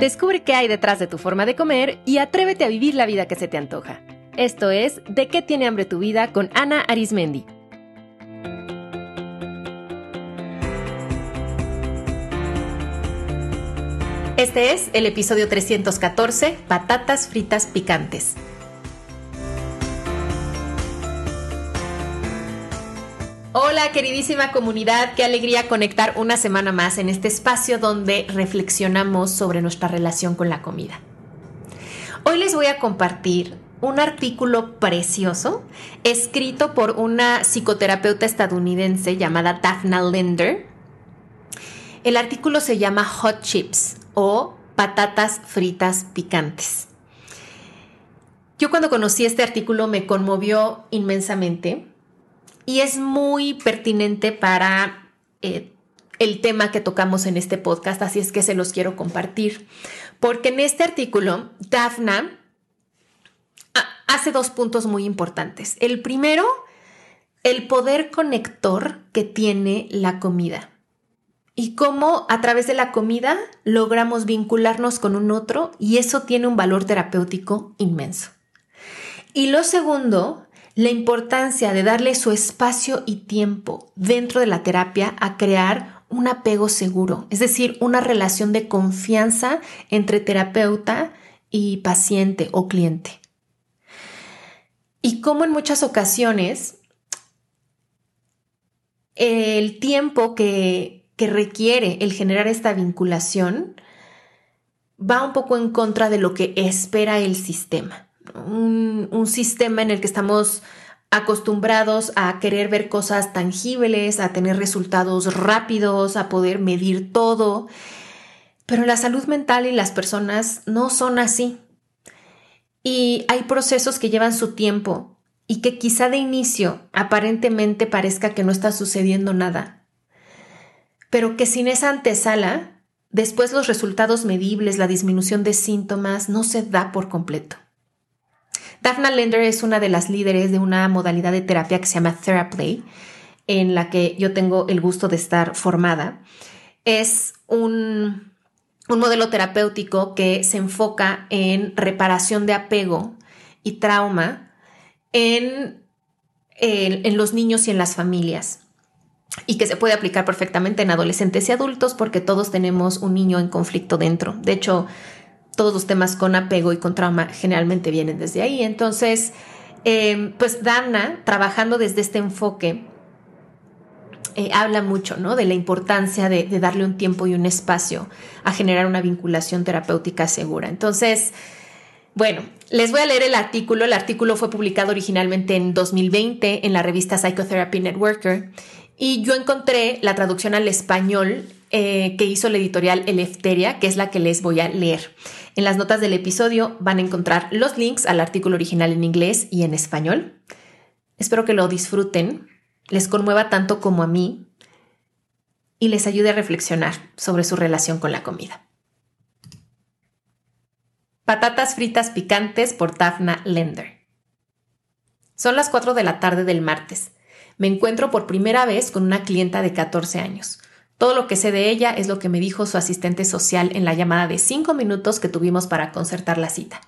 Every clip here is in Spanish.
Descubre qué hay detrás de tu forma de comer y atrévete a vivir la vida que se te antoja. Esto es De qué tiene hambre tu vida con Ana Arismendi. Este es el episodio 314, Patatas fritas picantes. Hola queridísima comunidad, qué alegría conectar una semana más en este espacio donde reflexionamos sobre nuestra relación con la comida. Hoy les voy a compartir un artículo precioso escrito por una psicoterapeuta estadounidense llamada Daphna Linder. El artículo se llama Hot Chips o patatas fritas picantes. Yo cuando conocí este artículo me conmovió inmensamente y es muy pertinente para eh, el tema que tocamos en este podcast, así es que se los quiero compartir. Porque en este artículo, Daphna hace dos puntos muy importantes. El primero, el poder conector que tiene la comida y cómo a través de la comida logramos vincularnos con un otro y eso tiene un valor terapéutico inmenso. Y lo segundo la importancia de darle su espacio y tiempo dentro de la terapia a crear un apego seguro, es decir, una relación de confianza entre terapeuta y paciente o cliente. Y como en muchas ocasiones el tiempo que, que requiere el generar esta vinculación va un poco en contra de lo que espera el sistema un, sistema en el que estamos acostumbrados a querer ver cosas tangibles, a tener resultados rápidos, a poder medir todo. Pero la salud mental y las personas no son así. Y hay procesos que llevan su tiempo y que quizá de inicio aparentemente parezca que no está sucediendo nada. Pero que sin esa antesala, después los resultados medibles, la disminución de síntomas, no se da por completo. Daphna Lender es una de las líderes de una modalidad de terapia que se llama Theraplay, en la que yo tengo el gusto de estar formada. Es un, modelo terapéutico que se enfoca en reparación de apego y trauma en, en los niños y en las familias y que se puede aplicar perfectamente en adolescentes y adultos porque todos tenemos un niño en conflicto dentro. De hecho, todos los temas con apego y con trauma generalmente vienen desde ahí. Entonces, eh, pues Dana, trabajando desde este enfoque, eh, habla mucho ¿no? de la importancia de, darle un tiempo y un espacio a generar una vinculación terapéutica segura. Entonces, bueno, les voy a leer el artículo. El artículo fue publicado originalmente en 2020 en la revista Psychotherapy Networker y yo encontré la traducción al español eh, que hizo la editorial Elefteria, que es la que les voy a leer. En las notas del episodio van a encontrar los links al artículo original en inglés y en español. Espero que lo disfruten, les conmueva tanto como a mí y les ayude a reflexionar sobre su relación con la comida. Patatas fritas picantes por Daphna Lender. Son las 4 de la tarde del martes. Me encuentro por primera vez con una clienta de 14 años. Todo lo que sé de ella es lo que me dijo su asistente social en la llamada de cinco minutos que tuvimos para concertar la cita.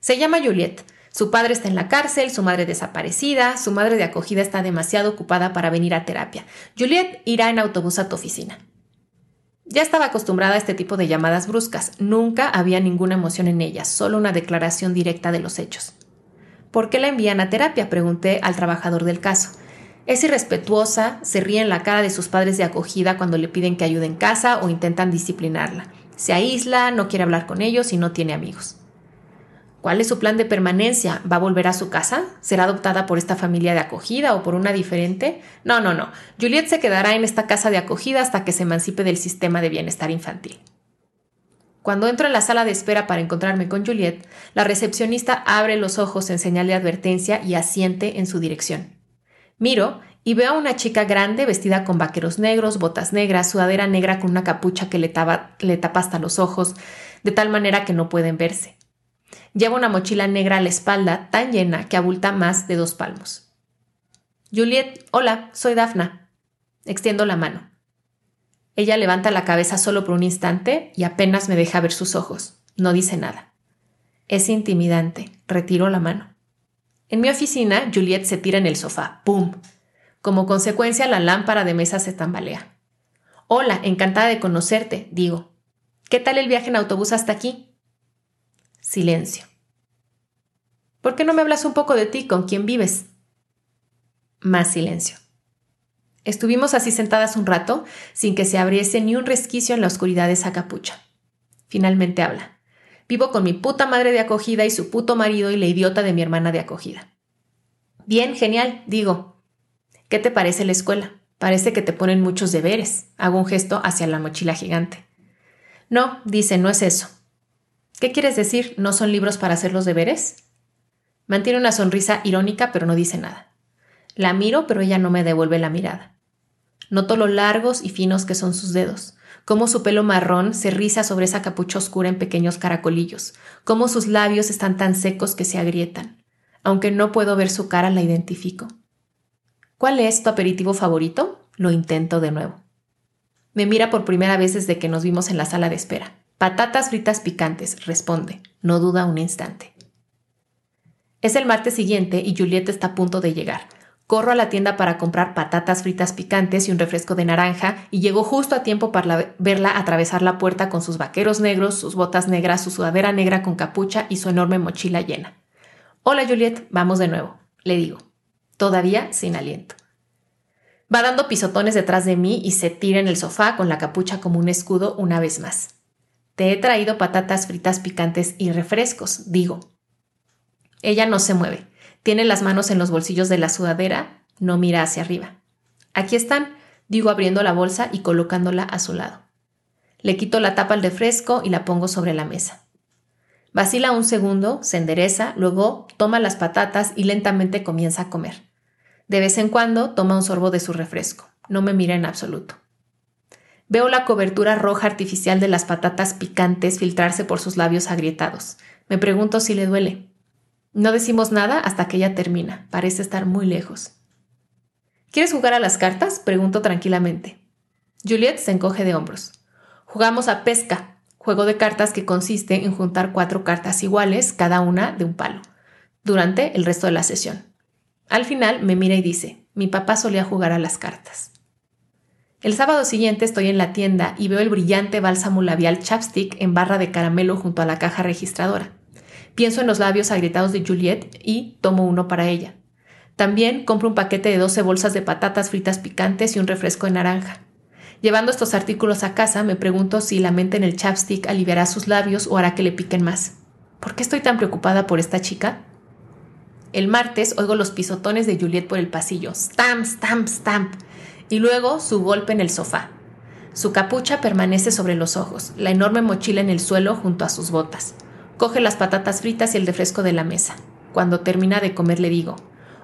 Se llama Juliet. Su padre está en la cárcel, su madre desaparecida, su madre de acogida está demasiado ocupada para venir a terapia. Juliet irá en autobús a tu oficina. Ya estaba acostumbrada a este tipo de llamadas bruscas. Nunca había ninguna emoción en ellas, solo una declaración directa de los hechos. ¿Por qué la envían a terapia? pregunté al trabajador del caso. Es irrespetuosa, se ríe en la cara de sus padres de acogida cuando le piden que ayude en casa o intentan disciplinarla. Se aísla, no quiere hablar con ellos y no tiene amigos. ¿Cuál es su plan de permanencia? ¿Va a volver a su casa? ¿Será adoptada por esta familia de acogida o por una diferente? No, no, no. Juliet se quedará en esta casa de acogida hasta que se emancipe del sistema de bienestar infantil. Cuando entro en la sala de espera para encontrarme con Juliet, la recepcionista abre los ojos en señal de advertencia y asiente en su dirección. Miro y veo a una chica grande vestida con vaqueros negros, botas negras, sudadera negra con una capucha que le, tapa, hasta los ojos, de tal manera que no pueden verse. Lleva una mochila negra a la espalda tan llena que abulta más de dos palmos. Juliet, hola, soy Dafna. Extiendo la mano. Ella levanta la cabeza solo por un instante y apenas me deja ver sus ojos. No dice nada. Es intimidante. Retiro la mano. En mi oficina, Juliet se tira en el sofá. ¡Pum! Como consecuencia, la lámpara de mesa se tambalea. Hola, encantada de conocerte, digo. ¿Qué tal el viaje en autobús hasta aquí? Silencio. ¿Por qué no me hablas un poco de ti, con quién vives? Más silencio. Estuvimos así sentadas un rato, sin que se abriese ni un resquicio en la oscuridad de esa capucha. Finalmente habla. Vivo con mi puta madre de acogida y su puto marido y la idiota de mi hermana de acogida. Bien, genial, digo. ¿Qué te parece la escuela? Parece que te ponen muchos deberes. Hago un gesto hacia la mochila gigante. No, dice, no es eso. ¿Qué quieres decir? ¿No son libros para hacer los deberes? Mantiene una sonrisa irónica, pero no dice nada. La miro, pero ella no me devuelve la mirada. Noto lo largos y finos que son sus dedos, cómo su pelo marrón se riza sobre esa capucha oscura en pequeños caracolillos, cómo sus labios están tan secos que se agrietan. Aunque no puedo ver su cara, la identifico. ¿Cuál es tu aperitivo favorito? Lo intento de nuevo. Me mira por primera vez desde que nos vimos en la sala de espera. Patatas fritas picantes, responde. No duda un instante. Es el martes siguiente y Julieta está a punto de llegar. Corro a la tienda para comprar patatas fritas picantes y un refresco de naranja y llego justo a tiempo para verla atravesar la puerta con sus vaqueros negros, sus botas negras, su sudadera negra con capucha y su enorme mochila llena. Hola Juliet, vamos de nuevo, le digo, todavía sin aliento. Va dando pisotones detrás de mí y se tira en el sofá con la capucha como un escudo una vez más. Te he traído patatas fritas picantes y refrescos, digo. Ella no se mueve. Tiene las manos en los bolsillos de la sudadera, no mira hacia arriba. Aquí están, digo abriendo la bolsa y colocándola a su lado. Le quito la tapa al refresco y la pongo sobre la mesa. Vacila un segundo, se endereza, luego toma las patatas y lentamente comienza a comer. De vez en cuando toma un sorbo de su refresco. No me mira en absoluto. Veo la cobertura roja artificial de las patatas picantes filtrarse por sus labios agrietados. Me pregunto si le duele. No decimos nada hasta que ella termina. Parece estar muy lejos. ¿Quieres jugar a las cartas? Pregunto tranquilamente. Juliet se encoge de hombros. Jugamos a pesca, juego de cartas que consiste en juntar cuatro cartas iguales, cada una de un palo, durante el resto de la sesión. Al final me mira y dice, mi papá solía jugar a las cartas. El sábado siguiente estoy en la tienda y veo el brillante bálsamo labial chapstick en barra de caramelo junto a la caja registradora. Pienso en los labios agrietados de Juliet y tomo uno para ella. También compro un paquete de 12 bolsas de patatas fritas picantes y un refresco de naranja. Llevando estos artículos a casa, me pregunto si la mente en el chapstick aliviará sus labios o hará que le piquen más. ¿Por qué estoy tan preocupada por esta chica? El martes oigo los pisotones de Juliet por el pasillo. Stamp, stamp, stamp. Y luego su golpe en el sofá. Su capucha permanece sobre los ojos, la enorme mochila en el suelo junto a sus botas. Coge las patatas fritas y el refresco de la mesa. Cuando termina de comer le digo,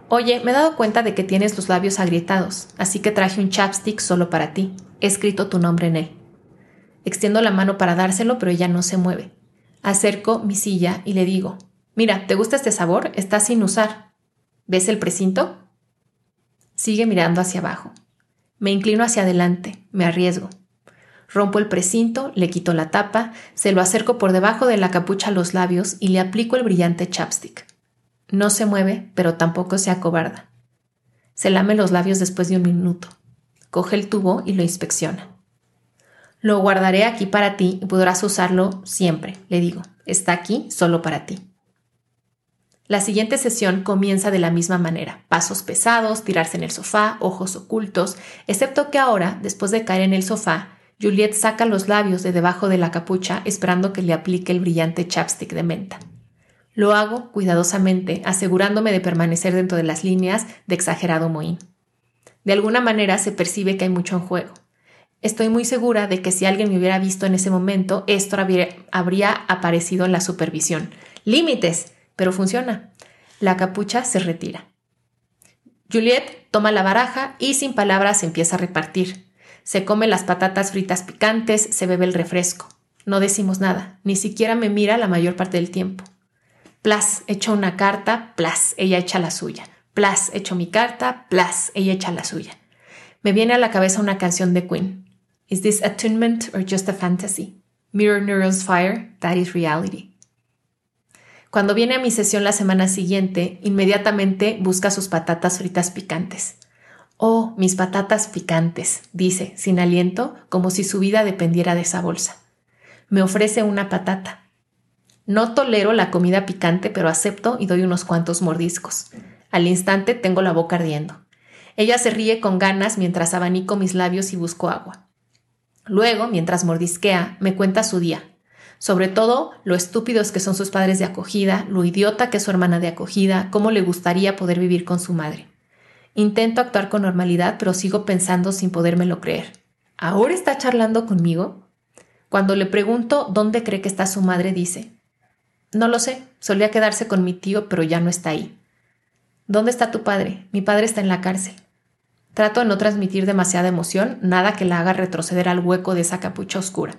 Oye, me he dado cuenta de que tienes los labios agrietados, así que traje un chapstick solo para ti. He escrito tu nombre en él. Extiendo la mano para dárselo, pero ella no se mueve. Acerco mi silla y le digo, Mira, ¿te gusta este sabor? Está sin usar. ¿Ves el precinto? Sigue mirando hacia abajo. Me inclino hacia adelante, me arriesgo. Rompo el precinto, le quito la tapa, se lo acerco por debajo de la capucha a los labios y le aplico el brillante chapstick. No se mueve, pero tampoco se acobarda. Se lame los labios después de un minuto. Coge el tubo y lo inspecciona. Lo guardaré aquí para ti y podrás usarlo siempre, le digo. Está aquí solo para ti. La siguiente sesión comienza de la misma manera, pasos pesados, tirarse en el sofá, ojos ocultos, excepto que ahora, después de caer en el sofá, Juliet saca los labios de debajo de la capucha esperando que le aplique el brillante chapstick de menta. Lo hago cuidadosamente, asegurándome de permanecer dentro de las líneas de exagerado mohín. De alguna manera se percibe que hay mucho en juego. Estoy muy segura de que si alguien me hubiera visto en ese momento, esto habría aparecido en la supervisión. Límites, pero funciona. La capucha se retira. Juliet toma la baraja y sin palabras empieza a repartir. Se come las patatas fritas picantes, se bebe el refresco. No decimos nada, ni siquiera me mira la mayor parte del tiempo. Plas, echo una carta, plas, ella echa la suya. Plas, echo mi carta, plas, ella echa la suya. Me viene a la cabeza una canción de Queen. Is this attunement or just a fantasy? Mirror neurons fire, that is reality. Cuando viene a mi sesión la semana siguiente, inmediatamente busca sus patatas fritas picantes. Oh, mis patatas picantes, dice, sin aliento, como si su vida dependiera de esa bolsa. Me ofrece una patata. No tolero la comida picante, pero acepto y doy unos cuantos mordiscos. Al instante tengo la boca ardiendo. Ella se ríe con ganas mientras abanico mis labios y busco agua. Luego, mientras mordisquea, me cuenta su día, sobre todo lo estúpidos que son sus padres de acogida, lo idiota que es su hermana de acogida, cómo le gustaría poder vivir con su madre. Intento actuar con normalidad, pero sigo pensando sin podérmelo creer. ¿Ahora está charlando conmigo? Cuando le pregunto dónde cree que está su madre, dice, no lo sé, solía quedarse con mi tío, pero ya no está ahí. ¿Dónde está tu padre? Mi padre está en la cárcel. Trato de no transmitir demasiada emoción, nada que la haga retroceder al hueco de esa capucha oscura.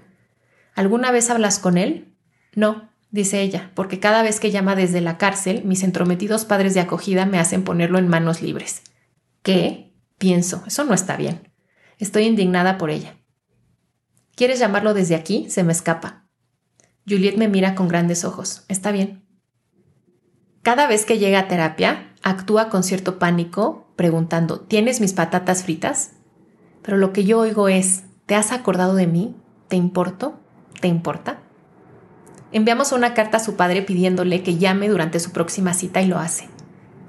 ¿Alguna vez hablas con él? No, dice ella, porque cada vez que llama desde la cárcel, mis entrometidos padres de acogida me hacen ponerlo en manos libres. ¿Qué? Pienso, eso no está bien. Estoy indignada por ella. ¿Quieres llamarlo desde aquí? Se me escapa. Juliet me mira con grandes ojos. Está bien. Cada vez que llega a terapia, actúa con cierto pánico, preguntando, ¿tienes mis patatas fritas? Pero lo que yo oigo es, ¿te has acordado de mí? ¿Te importo? ¿Te importa? Enviamos una carta a su padre pidiéndole que llame durante su próxima cita y lo hace.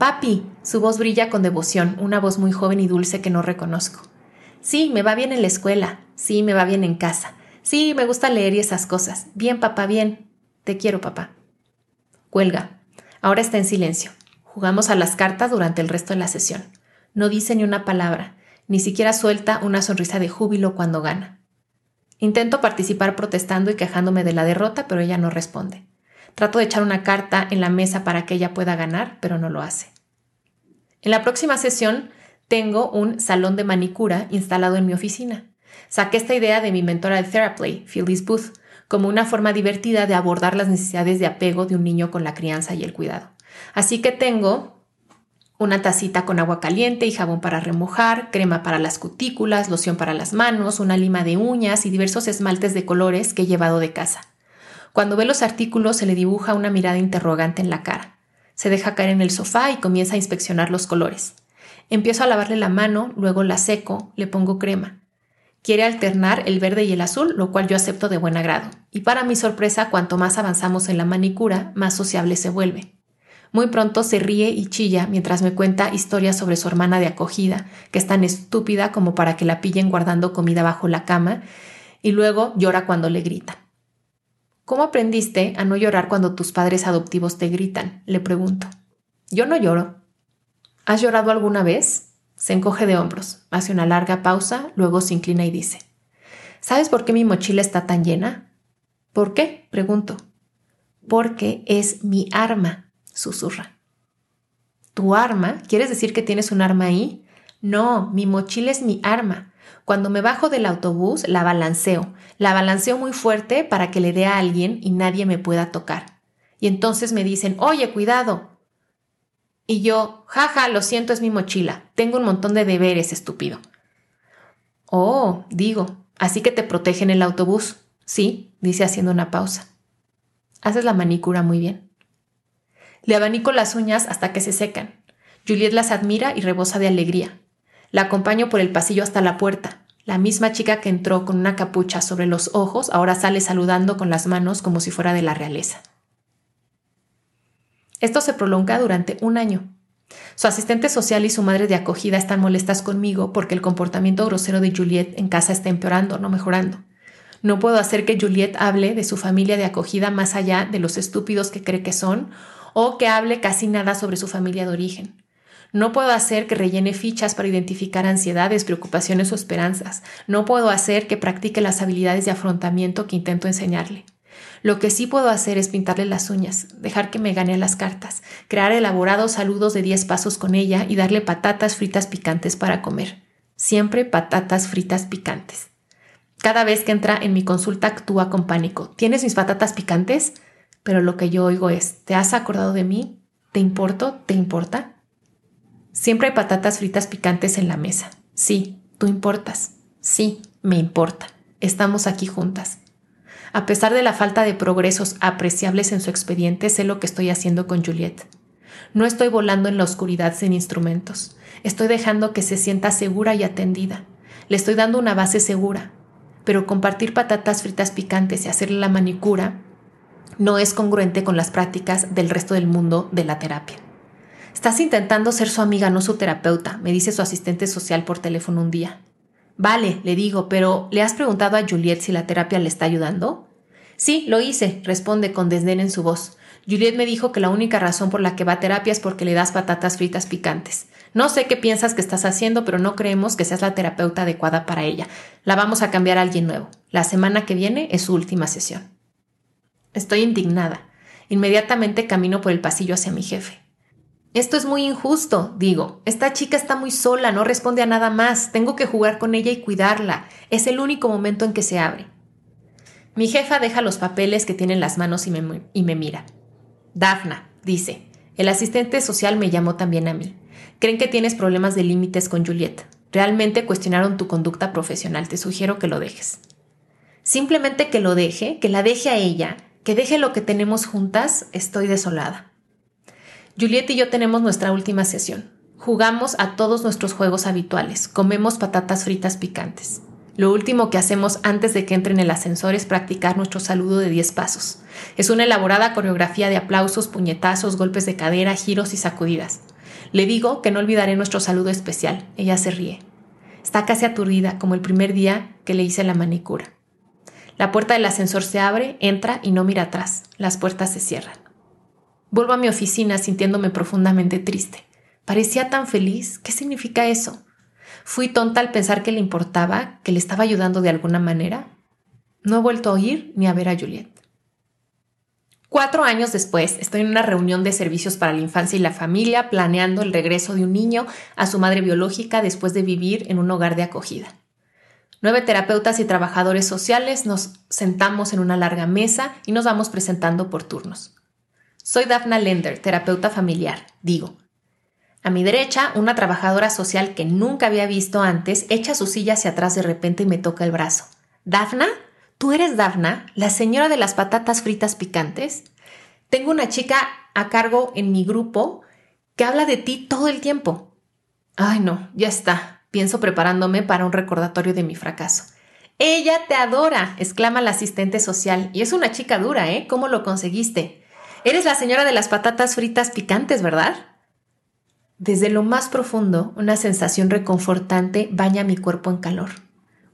Papi, su voz brilla con devoción, una voz muy joven y dulce que no reconozco. Sí, me va bien en la escuela, sí, me va bien en casa, sí, me gusta leer y esas cosas. Bien, papá, bien. Te quiero, papá. Cuelga. Ahora está en silencio. Jugamos a las cartas durante el resto de la sesión. No dice ni una palabra, ni siquiera suelta una sonrisa de júbilo cuando gana. Intento participar protestando y quejándome de la derrota, pero ella no responde. Trato de echar una carta en la mesa para que ella pueda ganar, pero no lo hace. En la próxima sesión tengo un salón de manicura instalado en mi oficina. Saqué esta idea de mi mentora de Therapy, Phyllis Booth, como una forma divertida de abordar las necesidades de apego de un niño con la crianza y el cuidado. Así que tengo una tacita con agua caliente y jabón para remojar, crema para las cutículas, loción para las manos, una lima de uñas y diversos esmaltes de colores que he llevado de casa. Cuando ve los artículos se le dibuja una mirada interrogante en la cara. Se deja caer en el sofá y comienza a inspeccionar los colores. Empiezo a lavarle la mano, luego la seco, le pongo crema. Quiere alternar el verde y el azul, lo cual yo acepto de buen agrado. Y para mi sorpresa, cuanto más avanzamos en la manicura, más sociable se vuelve. Muy pronto se ríe y chilla mientras me cuenta historias sobre su hermana de acogida, que es tan estúpida como para que la pillen guardando comida bajo la cama, y luego llora cuando le gritan. ¿Cómo aprendiste a no llorar cuando tus padres adoptivos te gritan? Le pregunto. Yo no lloro. ¿Has llorado alguna vez? Se encoge de hombros, hace una larga pausa, luego se inclina y dice. ¿Sabes por qué mi mochila está tan llena? ¿Por qué? pregunto. Porque es mi arma susurra. ¿Tu arma? ¿Quieres decir que tienes un arma ahí? No, mi mochila es mi arma. Cuando me bajo del autobús, la balanceo. La balanceo muy fuerte para que le dé a alguien y nadie me pueda tocar. Y entonces me dicen, oye, cuidado. Y yo, jaja, lo siento, es mi mochila. Tengo un montón de deberes, estúpido. Oh, digo, así que te protegen el autobús. Sí, dice haciendo una pausa. Haces la manicura muy bien. Le abanico las uñas hasta que se secan. Juliet las admira y rebosa de alegría. La acompaño por el pasillo hasta la puerta. La misma chica que entró con una capucha sobre los ojos ahora sale saludando con las manos como si fuera de la realeza. Esto se prolonga durante un año. Su asistente social y su madre de acogida están molestas conmigo porque el comportamiento grosero de Juliet en casa está empeorando, no mejorando. No puedo hacer que Juliet hable de su familia de acogida más allá de los estúpidos que cree que son o que hable casi nada sobre su familia de origen. No puedo hacer que rellene fichas para identificar ansiedades, preocupaciones o esperanzas. No puedo hacer que practique las habilidades de afrontamiento que intento enseñarle. Lo que sí puedo hacer es pintarle las uñas, dejar que me gane las cartas, crear elaborados saludos de 10 pasos con ella y darle patatas fritas picantes para comer. Siempre patatas fritas picantes. Cada vez que entra en mi consulta actúa con pánico. ¿Tienes mis patatas picantes? pero lo que yo oigo es, ¿te has acordado de mí? ¿Te importo? ¿Te importa? Siempre hay patatas fritas picantes en la mesa. Sí, tú importas. Sí, me importa. Estamos aquí juntas. A pesar de la falta de progresos apreciables en su expediente, sé lo que estoy haciendo con Juliet. No estoy volando en la oscuridad sin instrumentos. Estoy dejando que se sienta segura y atendida. Le estoy dando una base segura. Pero compartir patatas fritas picantes y hacerle la manicura no es congruente con las prácticas del resto del mundo de la terapia. Estás intentando ser su amiga, no su terapeuta, me dice su asistente social por teléfono un día. Vale, le digo, pero ¿le has preguntado a Juliet si la terapia le está ayudando? Sí, lo hice, responde con desdén en su voz. Juliet me dijo que la única razón por la que va a terapia es porque le das patatas fritas picantes. No sé qué piensas que estás haciendo, pero no creemos que seas la terapeuta adecuada para ella. La vamos a cambiar a alguien nuevo. La semana que viene es su última sesión. Estoy indignada. Inmediatamente camino por el pasillo hacia mi jefe. Esto es muy injusto, digo. Esta chica está muy sola, no responde a nada más. Tengo que jugar con ella y cuidarla. Es el único momento en que se abre. Mi jefa deja los papeles que tiene en las manos y me, y me mira. Dafna, dice, el asistente social me llamó también a mí. Creen que tienes problemas de límites con Juliet. Realmente cuestionaron tu conducta profesional. Te sugiero que lo dejes. Simplemente que lo deje, que la deje a ella, que deje lo que tenemos juntas, estoy desolada. Juliet y yo tenemos nuestra última sesión. Jugamos a todos nuestros juegos habituales, comemos patatas fritas picantes. Lo último que hacemos antes de que entre en el ascensor es practicar nuestro saludo de 10 pasos. Es una elaborada coreografía de aplausos, puñetazos, golpes de cadera, giros y sacudidas. Le digo que no olvidaré nuestro saludo especial. Ella se ríe. Está casi aturdida, como el primer día que le hice la manicura. La puerta del ascensor se abre, entra y no mira atrás. Las puertas se cierran. Vuelvo a mi oficina sintiéndome profundamente triste. Parecía tan feliz. ¿Qué significa eso? ¿Fui tonta al pensar que le importaba, que le estaba ayudando de alguna manera? No he vuelto a oír ni a ver a Juliet. Cuatro años después, estoy en una reunión de servicios para la infancia y la familia planeando el regreso de un niño a su madre biológica después de vivir en un hogar de acogida. Nueve terapeutas y trabajadores sociales nos sentamos en una larga mesa y nos vamos presentando por turnos. Soy Daphna Lender, terapeuta familiar, digo. A mi derecha, una trabajadora social que nunca había visto antes echa su silla hacia atrás de repente y me toca el brazo. ¿Dafna? ¿Tú eres Dafna, la señora de las patatas fritas picantes? Tengo una chica a cargo en mi grupo que habla de ti todo el tiempo. Ay, no, ya está. Pienso preparándome para un recordatorio de mi fracaso. Ella te adora, exclama la asistente social. Y es una chica dura, ¿eh? ¿Cómo lo conseguiste? Eres la señora de las patatas fritas picantes, ¿verdad? Desde lo más profundo, una sensación reconfortante baña mi cuerpo en calor.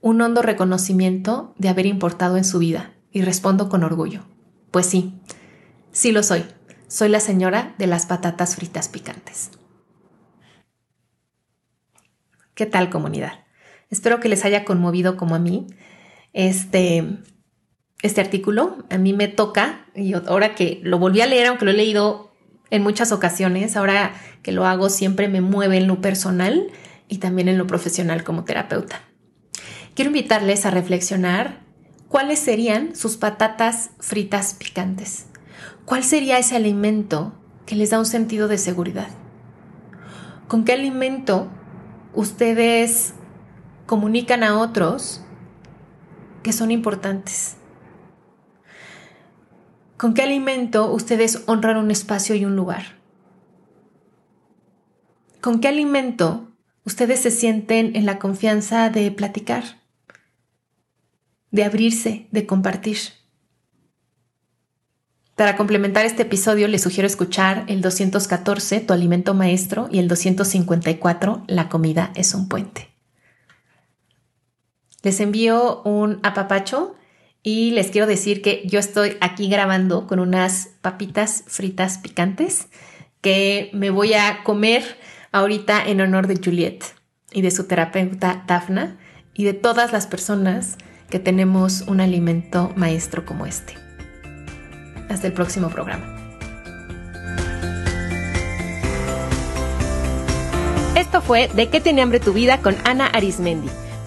Un hondo reconocimiento de haber importado en su vida. Y respondo con orgullo. Pues sí, sí lo soy. Soy la señora de las patatas fritas picantes. ¿Qué tal comunidad? Espero que les haya conmovido como a mí. Este, este artículo. A mí me toca, y ahora que lo volví a leer, aunque lo he leído en muchas ocasiones, ahora que lo hago siempre me mueve en lo personal y también en lo profesional como terapeuta. Quiero invitarles a reflexionar cuáles serían sus patatas fritas picantes. ¿Cuál sería ese alimento que les da un sentido de seguridad? ¿Con qué alimento ustedes comunican a otros que son importantes? ¿Con qué alimento ustedes honran un espacio y un lugar? ¿Con qué alimento ustedes se sienten en la confianza de platicar, de abrirse, de compartir? Para complementar este episodio les sugiero escuchar el 214, Tu alimento maestro, y el 254, La comida es un puente. Les envío un apapacho y les quiero decir que yo estoy aquí grabando con unas papitas fritas picantes que me voy a comer ahorita en honor de Juliet y de su terapeuta Dafna y de todas las personas que tenemos un alimento maestro como este. Hasta el próximo programa. Esto fue De qué tiene hambre tu vida con Ana Arismendi.